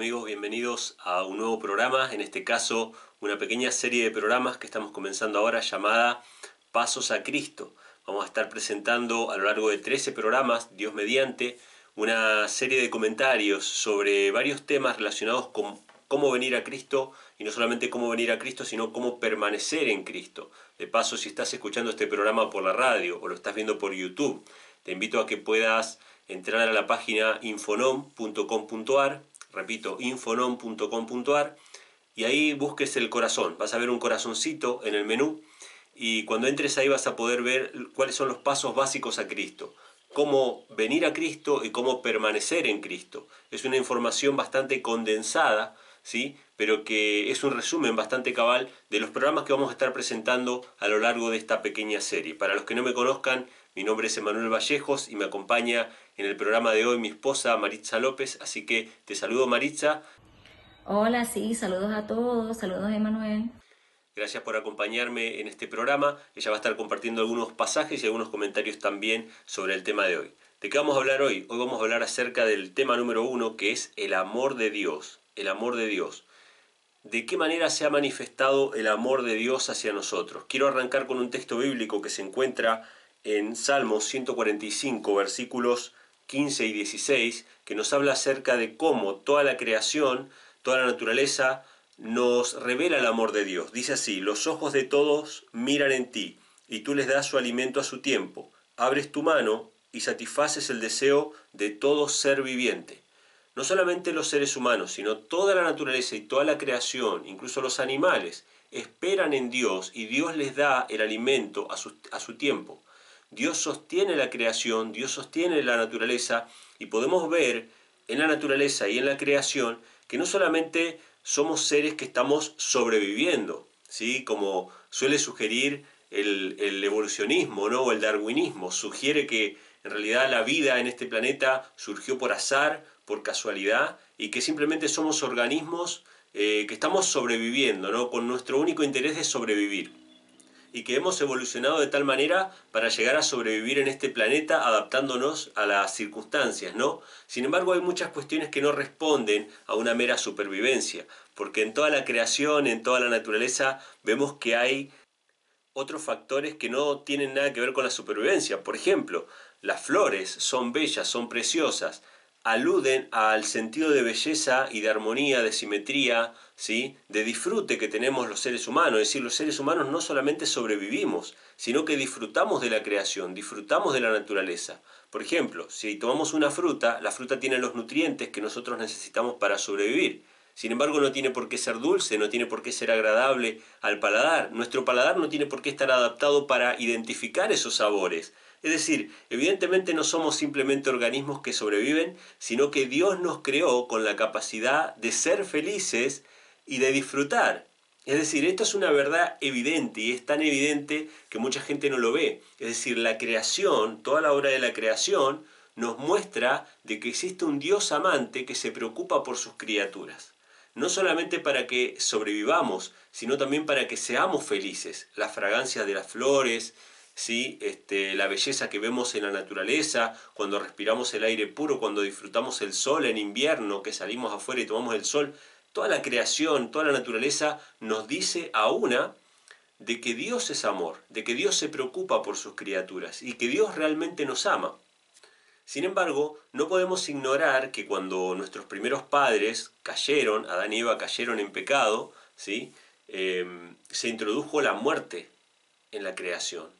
¿Qué tal amigos? Bienvenidos a un nuevo programa, en este caso una pequeña serie de programas que estamos comenzando ahora llamada Pasos a Cristo. Vamos a estar presentando a lo largo de 13 programas, Dios mediante, una serie de comentarios sobre varios temas relacionados con cómo venir a Cristo y no solamente cómo venir a Cristo, sino cómo permanecer en Cristo. De paso, si estás escuchando este programa por la radio o lo estás viendo por YouTube, te invito a que puedas entrar a la página infonom.com.ar repito, infonom.com.ar, y ahí busques el corazón. Vas a ver un corazoncito en el menú y cuando entres ahí vas a poder ver cuáles son los pasos básicos a Cristo, cómo venir a Cristo y cómo permanecer en Cristo. Es una información bastante condensada, ¿sí? pero que es un resumen bastante cabal de los programas que vamos a estar presentando a lo largo de esta pequeña serie. Para los que no me conozcan, mi nombre es Emanuel Vallejos y me acompaña en el programa de hoy mi esposa Maritza López, así que te saludo Maritza. Hola, sí, saludos a todos, saludos Emanuel. Gracias por acompañarme en este programa. Ella va a estar compartiendo algunos pasajes y algunos comentarios también sobre el tema de hoy. ¿De qué vamos a hablar hoy? Hoy vamos a hablar acerca del tema número uno, que es el amor de Dios. El amor de Dios. ¿De qué manera se ha manifestado el amor de Dios hacia nosotros? Quiero arrancar con un texto bíblico que se encuentra en Salmos 145, versículos 15 y 16, que nos habla acerca de cómo toda la creación, toda la naturaleza, nos revela el amor de Dios. Dice así, los ojos de todos miran en ti, y tú les das su alimento a su tiempo. Abres tu mano y satisfaces el deseo de todo ser viviente. No solamente los seres humanos, sino toda la naturaleza y toda la creación, incluso los animales, esperan en Dios y Dios les da el alimento a su, a su tiempo. Dios sostiene la creación, Dios sostiene la naturaleza y podemos ver en la naturaleza y en la creación que no solamente somos seres que estamos sobreviviendo, ¿sí? como suele sugerir el, evolucionismo ¿no? o el darwinismo, sugiere que en realidad la vida en este planeta surgió por azar, por casualidad y que simplemente somos organismos eh, que estamos sobreviviendo, ¿no? con nuestro único interés de sobrevivir y que hemos evolucionado de tal manera para llegar a sobrevivir en este planeta adaptándonos a las circunstancias, ¿no? Sin embargo, hay muchas cuestiones que no responden a una mera supervivencia, porque en toda la creación, en toda la naturaleza, vemos que hay otros factores que no tienen nada que ver con la supervivencia. Por ejemplo, las flores son bellas, son preciosas, aluden al sentido de belleza y de armonía, de simetría, ¿sí? de disfrute que tenemos los seres humanos. Es decir, los seres humanos no solamente sobrevivimos, sino que disfrutamos de la creación, disfrutamos de la naturaleza. Por ejemplo, si tomamos una fruta, la fruta tiene los nutrientes que nosotros necesitamos para sobrevivir. Sin embargo, no tiene por qué ser dulce, no tiene por qué ser agradable al paladar. Nuestro paladar no tiene por qué estar adaptado para identificar esos sabores. Es decir, evidentemente no somos simplemente organismos que sobreviven, sino que Dios nos creó con la capacidad de ser felices y de disfrutar. Es decir, esto es una verdad evidente y es tan evidente que mucha gente no lo ve. Es decir, la creación, toda la obra de la creación, nos muestra de que existe un Dios amante que se preocupa por sus criaturas. No solamente para que sobrevivamos, sino también para que seamos felices. La fragancia de las flores, ¿sí? este, la belleza que vemos en la naturaleza, cuando respiramos el aire puro, cuando disfrutamos el sol en invierno, que salimos afuera y tomamos el sol, toda la creación, toda la naturaleza nos dice a una de que Dios es amor, de que Dios se preocupa por sus criaturas y que Dios realmente nos ama. Sin embargo, no podemos ignorar que cuando nuestros primeros padres cayeron, Adán y Eva cayeron en pecado, ¿sí? Eh, se introdujo la muerte en la creación.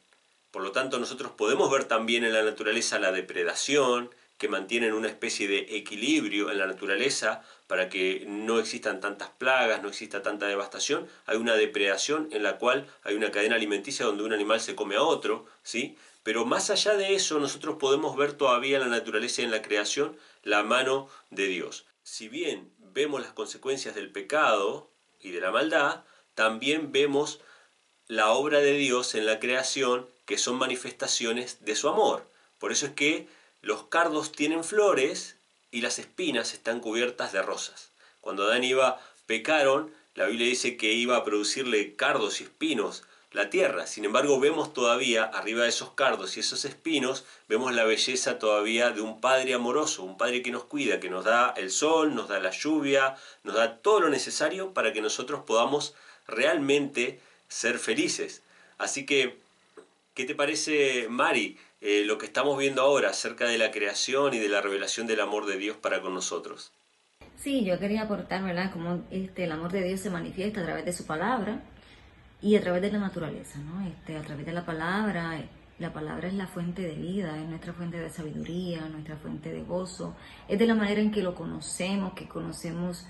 Por lo tanto, nosotros podemos ver también en la naturaleza la depredación, que mantienen una especie de equilibrio en la naturaleza para que no existan tantas plagas, no exista tanta devastación. Hay una depredación en la cual hay una cadena alimenticia donde un animal se come a otro, ¿sí? Pero más allá de eso, nosotros podemos ver todavía en la naturaleza y en la creación la mano de Dios. Si bien vemos las consecuencias del pecado y de la maldad, también vemos la obra de Dios en la creación que son manifestaciones de su amor. Por eso es que los cardos tienen flores y las espinas están cubiertas de rosas. Cuando Adán y Eva pecaron, la Biblia dice que iba a producirle cardos y espinos la tierra. Sin embargo, vemos todavía arriba de esos cardos y esos espinos, vemos la belleza todavía de un Padre amoroso, un Padre que nos cuida, que nos da el sol, nos da la lluvia, nos da todo lo necesario para que nosotros podamos realmente ser felices. Así que, ¿qué te parece, Mari, eh, lo que estamos viendo ahora acerca de la creación y de la revelación del amor de Dios para con nosotros? Sí, yo quería aportar, ¿verdad?, cómo este, el amor de Dios se manifiesta a través de su palabra y a través de la naturaleza, ¿no? Este, a través de la palabra, la palabra es la fuente de vida, es nuestra fuente de sabiduría, nuestra fuente de gozo, es de la manera en que lo conocemos, que conocemos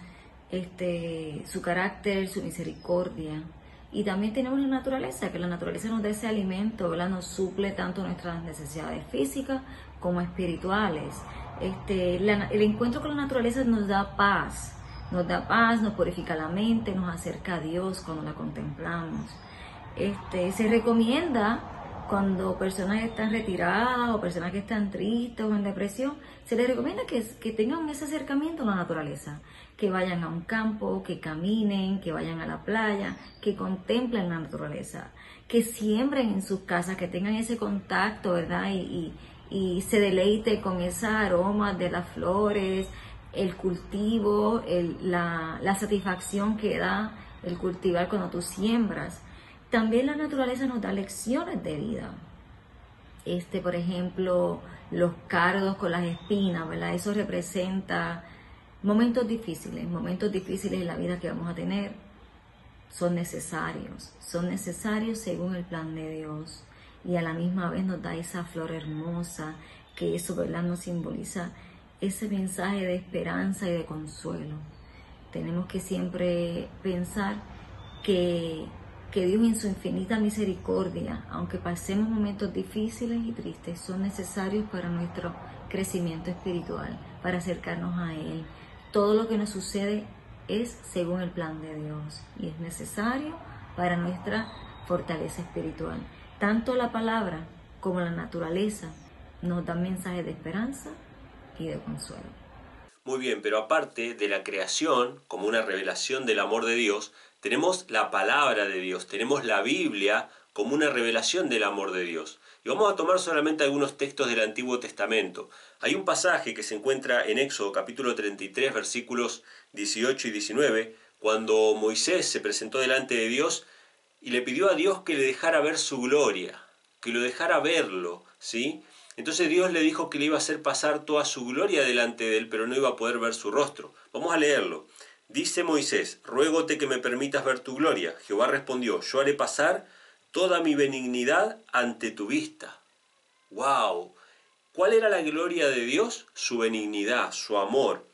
este, su carácter, su misericordia. Y también tenemos la naturaleza, que la naturaleza nos da ese alimento, ¿verdad? nos suple tanto nuestras necesidades físicas como espirituales. Este, el encuentro con la naturaleza nos da paz, nos da paz, nos purifica la mente, nos acerca a Dios cuando la contemplamos. Este, se recomienda cuando personas están retiradas o personas que están tristes o en depresión, se les recomienda que, que tengan ese acercamiento a la naturaleza, que vayan a un campo, que caminen, que vayan a la playa, que contemplen la naturaleza, que siembren en sus casas, que tengan ese contacto, ¿verdad? Y, y, se deleite con esa aroma de las flores, el cultivo, la, la satisfacción que da el cultivar cuando tú siembras. También la naturaleza nos da lecciones de vida. Este, por ejemplo, los cardos con las espinas, ¿verdad? Eso representa momentos difíciles, momentos difíciles en la vida que vamos a tener. Son necesarios, son necesarios según el plan de Dios. Y a la misma vez nos da esa flor hermosa que eso, ¿verdad? Nos simboliza ese mensaje de esperanza y de consuelo. Tenemos que siempre pensar que, que Dios en su infinita misericordia, aunque pasemos momentos difíciles y tristes, son necesarios para nuestro crecimiento espiritual, para acercarnos a Él. Todo lo que nos sucede es según el plan de Dios y es necesario para nuestra fortaleza espiritual. Tanto la palabra como la naturaleza nos dan mensajes de esperanza de consuelo. Muy bien, pero aparte de la creación como una revelación del amor de Dios, tenemos la palabra de Dios, tenemos la Biblia como una revelación del amor de Dios. Y vamos a tomar solamente algunos textos del Antiguo Testamento. Hay un pasaje que se encuentra en Éxodo capítulo 33 versículos 18 y 19, cuando Moisés se presentó delante de Dios y le pidió a Dios que le dejara ver su gloria, que lo dejara verlo, ¿sí? Entonces Dios le dijo que le iba a hacer pasar toda su gloria delante de él, pero no iba a poder ver su rostro. Vamos a leerlo. Dice Moisés, ruégote que me permitas ver tu gloria. Jehová respondió, yo haré pasar toda mi benignidad ante tu vista. ¡Wow! ¿Cuál era la gloria de Dios? Su benignidad, su amor.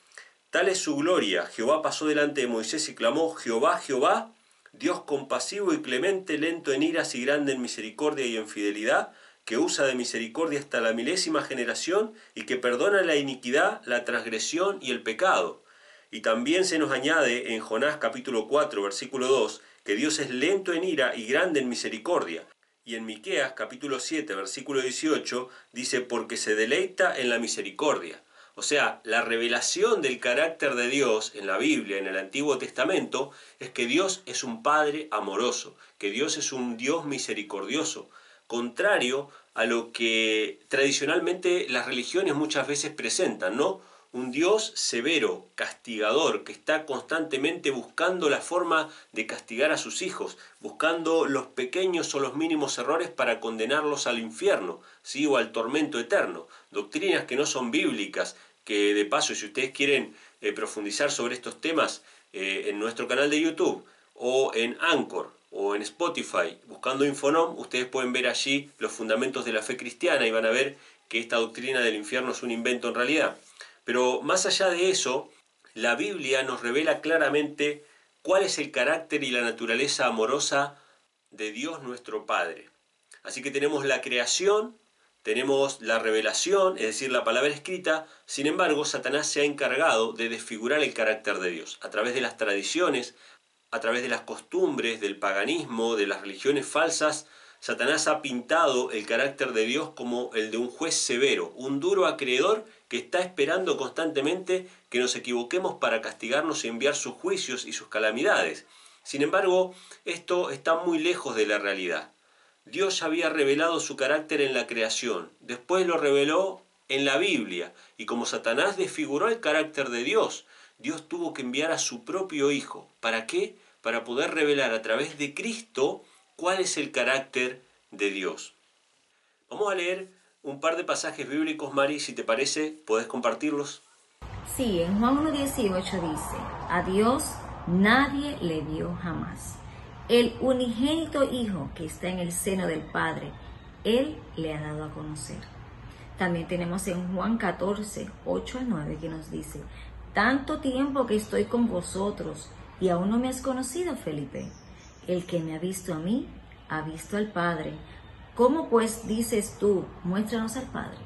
Tal es su gloria. Jehová pasó delante de Moisés y clamó, Jehová, Jehová, Dios compasivo y clemente, lento en iras y grande en misericordia y en fidelidad, que usa de misericordia hasta la milésima generación y que perdona la iniquidad, la transgresión y el pecado. Y también se nos añade en Jonás capítulo 4 versículo 2 que Dios es lento en ira y grande en misericordia. Y en Miqueas capítulo 7 versículo 18 dice porque se deleita en la misericordia. O sea, la revelación del carácter de Dios en la Biblia, en el Antiguo Testamento, es que Dios es un Padre amoroso, que Dios es un Dios misericordioso, contrario a lo que tradicionalmente las religiones muchas veces presentan, ¿no? Un Dios severo, castigador, que está constantemente buscando la forma de castigar a sus hijos, buscando los pequeños o los mínimos errores para condenarlos al infierno, ¿sí? o al tormento eterno. Doctrinas que no son bíblicas, que de paso, si ustedes quieren eh, profundizar sobre estos temas eh, en nuestro canal de YouTube o en Anchor, o en Spotify, buscando Infonom, ustedes pueden ver allí los fundamentos de la fe cristiana y van a ver que esta doctrina del infierno es un invento en realidad. Pero más allá de eso, la Biblia nos revela claramente cuál es el carácter y la naturaleza amorosa de Dios nuestro Padre. Así que tenemos la creación, tenemos la revelación, es decir, la palabra escrita, sin embargo, Satanás se ha encargado de desfigurar el carácter de Dios a través de las tradiciones, a través de las costumbres, del paganismo, de las religiones falsas, Satanás ha pintado el carácter de Dios como el de un juez severo, un duro acreedor que está esperando constantemente que nos equivoquemos para castigarnos y enviar sus juicios y sus calamidades. Sin embargo, esto está muy lejos de la realidad. Dios ya había revelado su carácter en la creación, después lo reveló en la Biblia, y como Satanás desfiguró el carácter de Dios, Dios tuvo que enviar a su propio Hijo. ¿Para qué? Para poder revelar a través de Cristo cuál es el carácter de Dios. Vamos a leer un par de pasajes bíblicos, Mari, si te parece, ¿puedes compartirlos? Sí, en Juan 1.18 dice, a Dios nadie le vio jamás. El unigénito Hijo que está en el seno del Padre, Él le ha dado a conocer. También tenemos en Juan 14, 8 al 9 que nos dice, tanto tiempo que estoy con vosotros y aún no me has conocido, Felipe. El que me ha visto a mí, ha visto al Padre. ¿Cómo pues dices tú, muéstranos al Padre?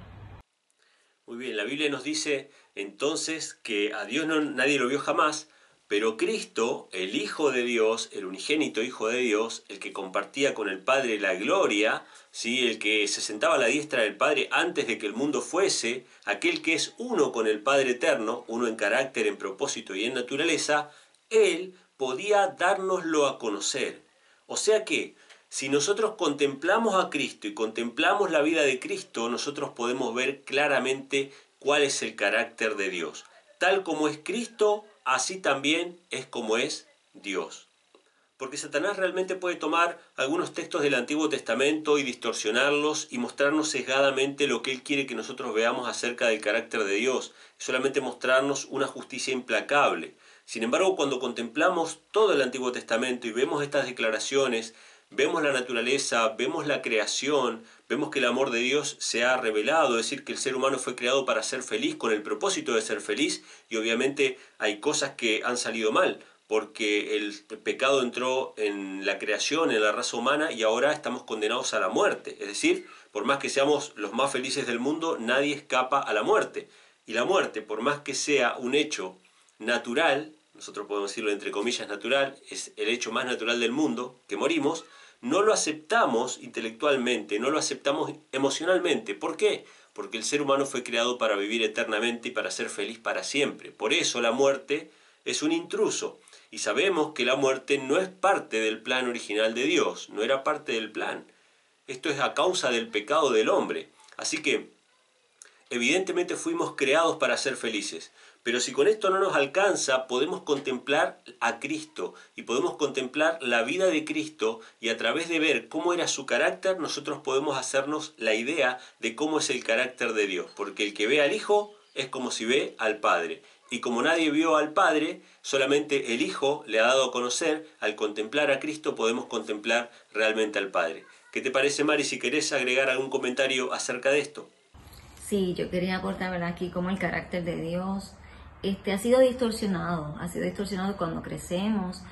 Muy bien, la Biblia nos dice entonces que a Dios no, nadie lo vio jamás, pero Cristo, el Hijo de Dios, el unigénito Hijo de Dios, el que compartía con el Padre la gloria, ¿sí? el que se sentaba a la diestra del Padre antes de que el mundo fuese, aquel que es uno con el Padre eterno, uno en carácter, en propósito y en naturaleza, Él podía dárnoslo a conocer. O sea que, si nosotros contemplamos a Cristo y contemplamos la vida de Cristo, nosotros podemos ver claramente cuál es el carácter de Dios. Tal como es Cristo, así también es como es Dios. Porque Satanás realmente puede tomar algunos textos del Antiguo Testamento y distorsionarlos y mostrarnos sesgadamente lo que Él quiere que nosotros veamos acerca del carácter de Dios, solamente mostrarnos una justicia implacable. Sin embargo, cuando contemplamos todo el Antiguo Testamento y vemos estas declaraciones, vemos la naturaleza, vemos la creación, vemos que el amor de Dios se ha revelado, es decir, que el ser humano fue creado para ser feliz, con el propósito de ser feliz, y obviamente hay cosas que han salido mal, porque el pecado entró en la creación, en la raza humana, y ahora estamos condenados a la muerte. Es decir, por más que seamos los más felices del mundo, nadie escapa a la muerte. Y la muerte, por más que sea un hecho natural, nosotros podemos decirlo entre comillas natural, es el hecho más natural del mundo, que morimos, no lo aceptamos intelectualmente, no lo aceptamos emocionalmente. ¿Por qué? Porque el ser humano fue creado para vivir eternamente y para ser feliz para siempre. Por eso la muerte es un intruso. Y sabemos que la muerte no es parte del plan original de Dios, no era parte del plan. Esto es a causa del pecado del hombre. Así que, evidentemente fuimos creados para ser felices. Pero si con esto no nos alcanza, podemos contemplar a Cristo y podemos contemplar la vida de Cristo y a través de ver cómo era su carácter, nosotros podemos hacernos la idea de cómo es el carácter de Dios. Porque el que ve al Hijo es como si ve al Padre. Y como nadie vio al Padre, solamente el Hijo le ha dado a conocer, al contemplar a Cristo podemos contemplar realmente al Padre. ¿Qué te parece, Mari, si querés agregar algún comentario acerca de esto? Sí, yo quería aportar aquí como el carácter de Dios este, ha sido distorsionado, ha sido distorsionado cuando crecemos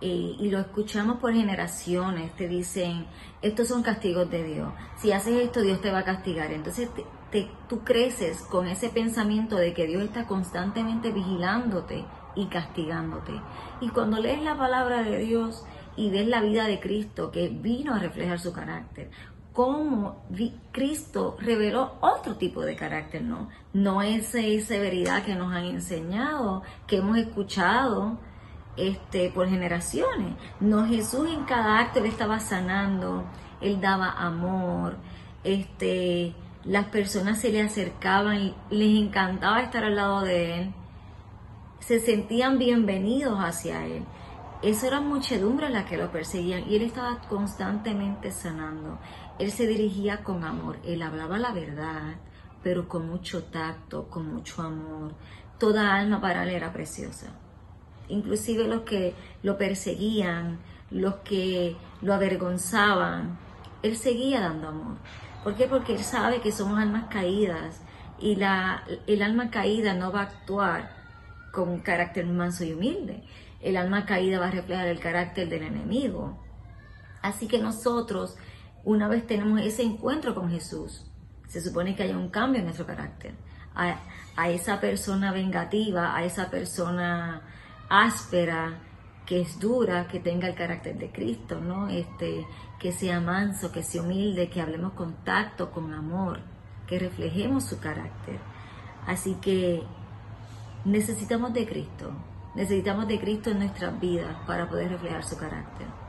eh, y lo escuchamos por generaciones. Te dicen, estos son castigos de Dios. Si haces esto, Dios te va a castigar. Entonces te, tú creces con ese pensamiento de que Dios está constantemente vigilándote y castigándote. Y cuando lees la palabra de Dios y ves la vida de Cristo que vino a reflejar su carácter, cómo Cristo reveló otro tipo de carácter, ¿no? No esa severidad que nos han enseñado, que hemos escuchado este, por generaciones. No, Jesús en cada acto le estaba sanando, él daba amor, este, las personas se le acercaban, les encantaba estar al lado de él, se sentían bienvenidos hacia él. Eso era muchedumbre la que lo perseguían y él estaba constantemente sanando. Él se dirigía con amor, él hablaba la verdad, pero con mucho tacto, con mucho amor. Toda alma para él era preciosa. Inclusive los que lo perseguían, los que lo avergonzaban, él seguía dando amor. ¿Por qué? Porque él sabe que somos almas caídas y la, el alma caída no va a actuar con un carácter manso y humilde. El alma caída va a reflejar el carácter del enemigo. Así que nosotros una vez tenemos ese encuentro con Jesús, se supone que haya un cambio en nuestro carácter. A, esa persona vengativa, a esa persona áspera, que es dura, que tenga el carácter de Cristo, ¿no? Este, que sea manso, que sea humilde, que hablemos con tacto, con amor, que reflejemos su carácter. Así que necesitamos de Cristo, Necesitamos de Cristo en nuestras vidas para poder reflejar su carácter.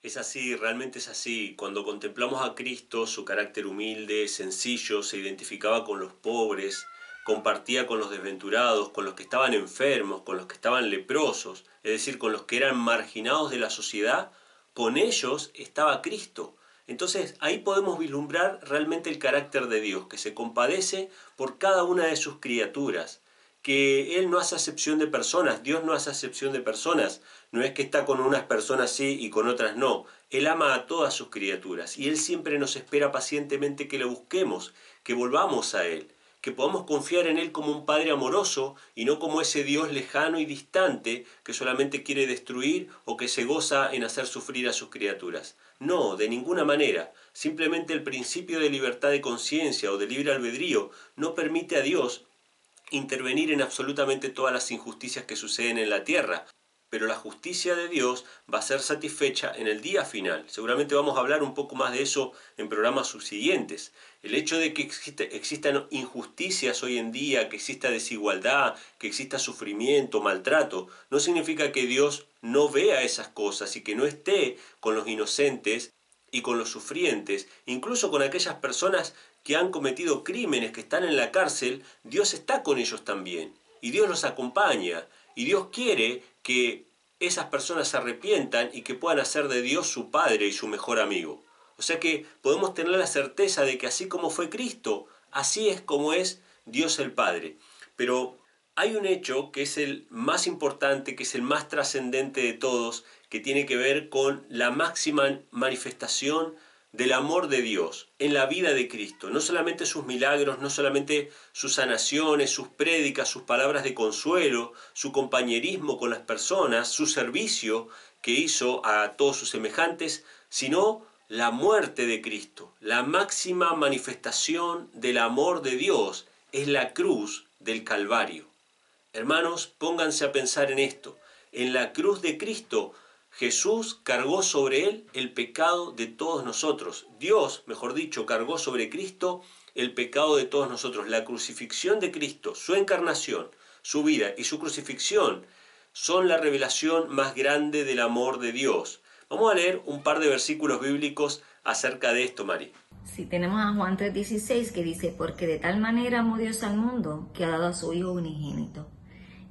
Es así, realmente es así. Cuando contemplamos a Cristo, su carácter humilde, sencillo, se identificaba con los pobres, compartía con los desventurados, con los que estaban enfermos, con los que estaban leprosos, es decir, con los que eran marginados de la sociedad, con ellos estaba Cristo. Entonces ahí podemos vislumbrar realmente el carácter de Dios, que se compadece por cada una de sus criaturas, que Él no hace acepción de personas, Dios no hace acepción de personas, no es que está con unas personas sí y con otras no, Él ama a todas sus criaturas y Él siempre nos espera pacientemente que le busquemos, que volvamos a Él que podamos confiar en Él como un Padre amoroso y no como ese Dios lejano y distante que solamente quiere destruir o que se goza en hacer sufrir a sus criaturas. No, de ninguna manera. Simplemente el principio de libertad de conciencia o de libre albedrío no permite a Dios intervenir en absolutamente todas las injusticias que suceden en la tierra, pero la justicia de Dios va a ser satisfecha en el día final. Seguramente vamos a hablar un poco más de eso en programas subsiguientes. El hecho de que existan injusticias hoy en día, que exista desigualdad, que exista sufrimiento, maltrato, no significa que Dios no vea esas cosas y que no esté con los inocentes y con los sufrientes, incluso con aquellas personas que han cometido crímenes, que están en la cárcel, Dios está con ellos también. Y Dios los acompaña. Y Dios quiere que esas personas se arrepientan y que puedan hacer de Dios su Padre y su mejor amigo. O sea que podemos tener la certeza de que así como fue Cristo, así es como es Dios el Padre. Pero hay un hecho que es el más importante, que es el más trascendente de todos, que tiene que ver con la máxima manifestación del amor de Dios en la vida de Cristo. No solamente sus milagros, no solamente sus sanaciones, sus prédicas, sus palabras de consuelo, su compañerismo con las personas, su servicio que hizo a todos sus semejantes, sino la muerte de Cristo. La máxima manifestación del amor de Dios es la cruz del Calvario. Hermanos, pónganse a pensar en esto. En la cruz de Cristo Jesús cargó sobre él el pecado de todos nosotros. Dios, mejor dicho, cargó sobre Cristo el pecado de todos nosotros. La crucifixión de Cristo, su encarnación, su vida y su crucifixión son la revelación más grande del amor de Dios. Vamos a leer un par de versículos bíblicos acerca de esto, Mari. Sí, tenemos a Juan 3:16 que dice, porque de tal manera amó Dios al mundo que ha dado a su Hijo unigénito.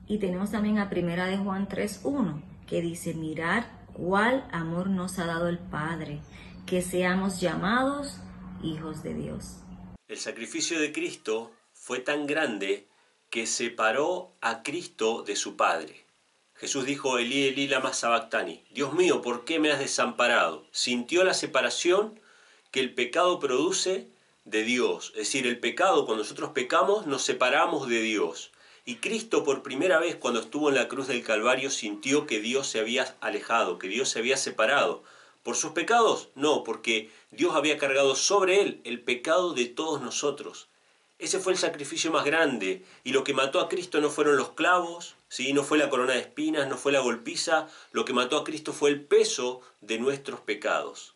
Y tenemos también a primera de Juan 3:1 que dice, mirar cuál amor nos ha dado el Padre, que seamos llamados hijos de Dios. El sacrificio de Cristo fue tan grande que separó a Cristo de su Padre. Jesús dijo, Elí, Elí, lama sabactani, Dios mío, ¿por qué me has desamparado? Sintió la separación que el pecado produce de Dios. Es decir, el pecado, cuando nosotros pecamos, nos separamos de Dios. Y Cristo por primera vez cuando estuvo en la cruz del Calvario sintió que Dios se había alejado, que Dios se había separado. ¿Por sus pecados? No, porque Dios había cargado sobre él el pecado de todos nosotros. Ese fue el sacrificio más grande y lo que mató a Cristo no fueron los clavos, ¿sí? no fue la corona de espinas, no fue la golpiza, lo que mató a Cristo fue el peso de nuestros pecados.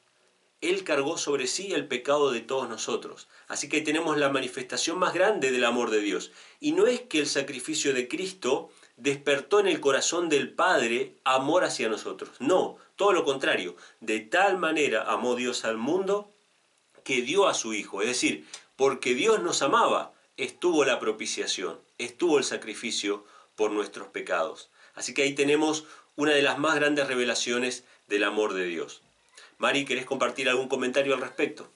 Él cargó sobre sí el pecado de todos nosotros. Así que tenemos la manifestación más grande del amor de Dios. Y no es que el sacrificio de Cristo despertó en el corazón del Padre amor hacia nosotros. No, todo lo contrario. De tal manera amó Dios al mundo que dio a su Hijo. Es decir, porque Dios nos amaba, estuvo la propiciación, estuvo el sacrificio por nuestros pecados. Así que ahí tenemos una de las más grandes revelaciones del amor de Dios. Mari, ¿querés compartir algún comentario al respecto?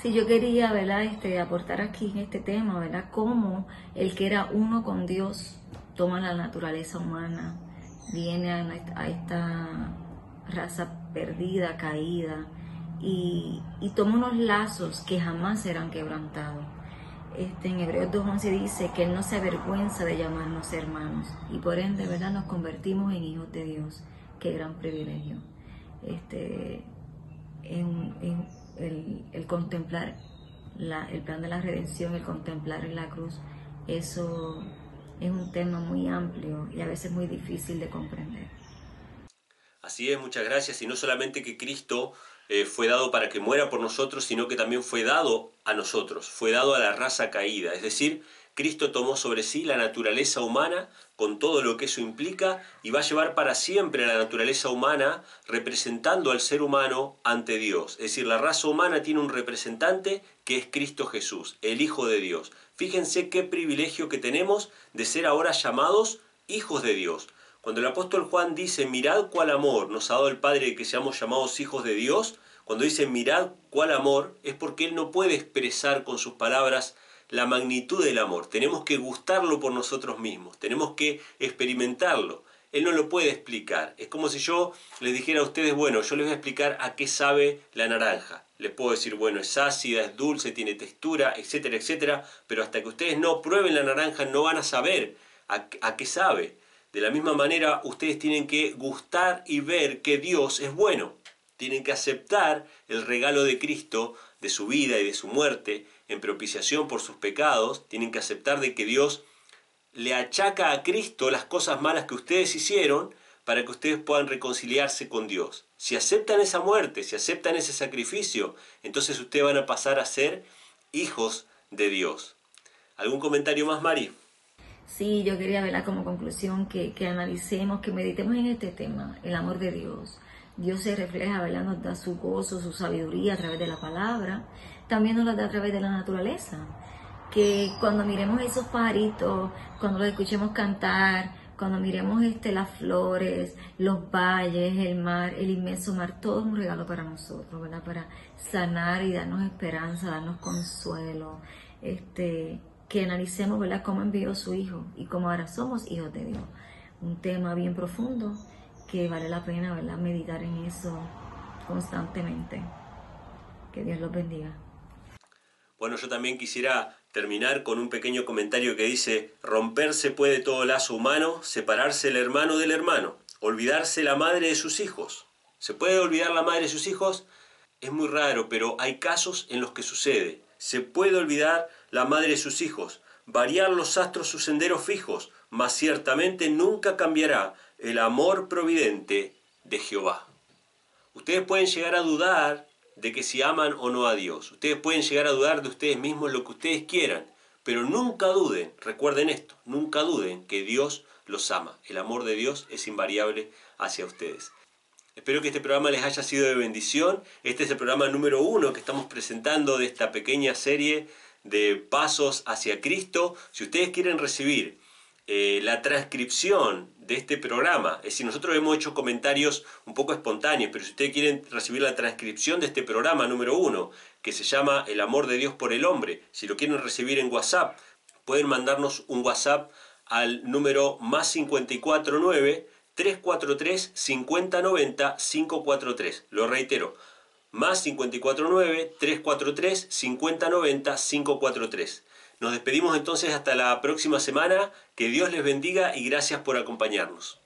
Sí, yo quería, ¿verdad? Este, aportar aquí en este tema, ¿verdad? Cómo el que era uno con Dios toma la naturaleza humana, viene a, esta raza perdida, caída, y, toma unos lazos que jamás serán quebrantados. Este, en Hebreos 2.11 dice que Él no se avergüenza de llamarnos hermanos y por ende, ¿verdad? Nos convertimos en hijos de Dios. Qué gran privilegio. Este, en, el, contemplar el plan de la redención, el contemplar la cruz, eso es un tema muy amplio y a veces muy difícil de comprender. Así es, muchas gracias. Y no solamente que Cristo eh, fue dado para que muera por nosotros, sino que también fue dado a nosotros, fue dado a la raza caída. Es decir, Cristo tomó sobre sí la naturaleza humana con todo lo que eso implica y va a llevar para siempre la naturaleza humana representando al ser humano ante Dios. Es decir, la raza humana tiene un representante que es Cristo Jesús, el Hijo de Dios. Fíjense qué privilegio que tenemos de ser ahora llamados hijos de Dios. Cuando el apóstol Juan dice, mirad cuál amor nos ha dado el Padre que seamos llamados hijos de Dios, cuando dice mirad cuál amor, es porque Él no puede expresar con sus palabras la magnitud del amor. Tenemos que gustarlo por nosotros mismos, tenemos que experimentarlo. Él no lo puede explicar. Es como si yo les dijera a ustedes, bueno, yo les voy a explicar a qué sabe la naranja. Les puedo decir, bueno, es ácida, es dulce, tiene textura, etcétera, etcétera, pero hasta que ustedes no prueben la naranja no van a saber a, a qué sabe. De la misma manera, ustedes tienen que gustar y ver que Dios es bueno. Tienen que aceptar el regalo de Cristo, de su vida y de su muerte, en propiciación por sus pecados. Tienen que aceptar de que Dios le achaca a Cristo las cosas malas que ustedes hicieron para que ustedes puedan reconciliarse con Dios. Si aceptan esa muerte, si aceptan ese sacrificio, entonces ustedes van a pasar a ser hijos de Dios. ¿Algún comentario más, Mari? Sí, yo quería verla como conclusión que, que analicemos, que meditemos en este tema, el amor de Dios. Dios se refleja, ¿verdad? Nos da su gozo, su sabiduría a través de la palabra, también nos la da a través de la naturaleza. Que cuando miremos esos pajaritos, cuando los escuchemos cantar, cuando miremos este, las flores, los valles, el mar, el inmenso mar, todo es un regalo para nosotros, ¿verdad? Para sanar y darnos esperanza, darnos consuelo. Este, que analicemos ¿verdad? cómo envió su Hijo y cómo ahora somos hijos de Dios. Un tema bien profundo que vale la pena ¿verdad? meditar en eso constantemente. Que Dios los bendiga. Bueno, yo también quisiera terminar con un pequeño comentario que dice, romperse puede todo lazo humano, separarse el hermano del hermano, olvidarse la madre de sus hijos. ¿Se puede olvidar la madre de sus hijos? Es muy raro, pero hay casos en los que sucede. Se puede olvidar la madre de sus hijos, variar los astros sus senderos fijos, mas ciertamente nunca cambiará el amor providente de Jehová. Ustedes pueden llegar a dudar de que si aman o no a Dios. Ustedes pueden llegar a dudar de ustedes mismos lo que ustedes quieran, pero nunca duden, recuerden esto, nunca duden que Dios los ama. El amor de Dios es invariable hacia ustedes. Espero que este programa les haya sido de bendición. Este es el programa número uno que estamos presentando de esta pequeña serie de pasos hacia Cristo. Si ustedes quieren recibir eh, la transcripción de este programa, es decir, nosotros hemos hecho comentarios un poco espontáneos, pero si ustedes quieren recibir la transcripción de este programa número uno, que se llama El amor de Dios por el hombre, si lo quieren recibir en WhatsApp, pueden mandarnos un WhatsApp al número más 549 343 5090 543. Lo reitero, más 549-343-5090-543. Nos despedimos entonces hasta la próxima semana. Que Dios les bendiga y gracias por acompañarnos.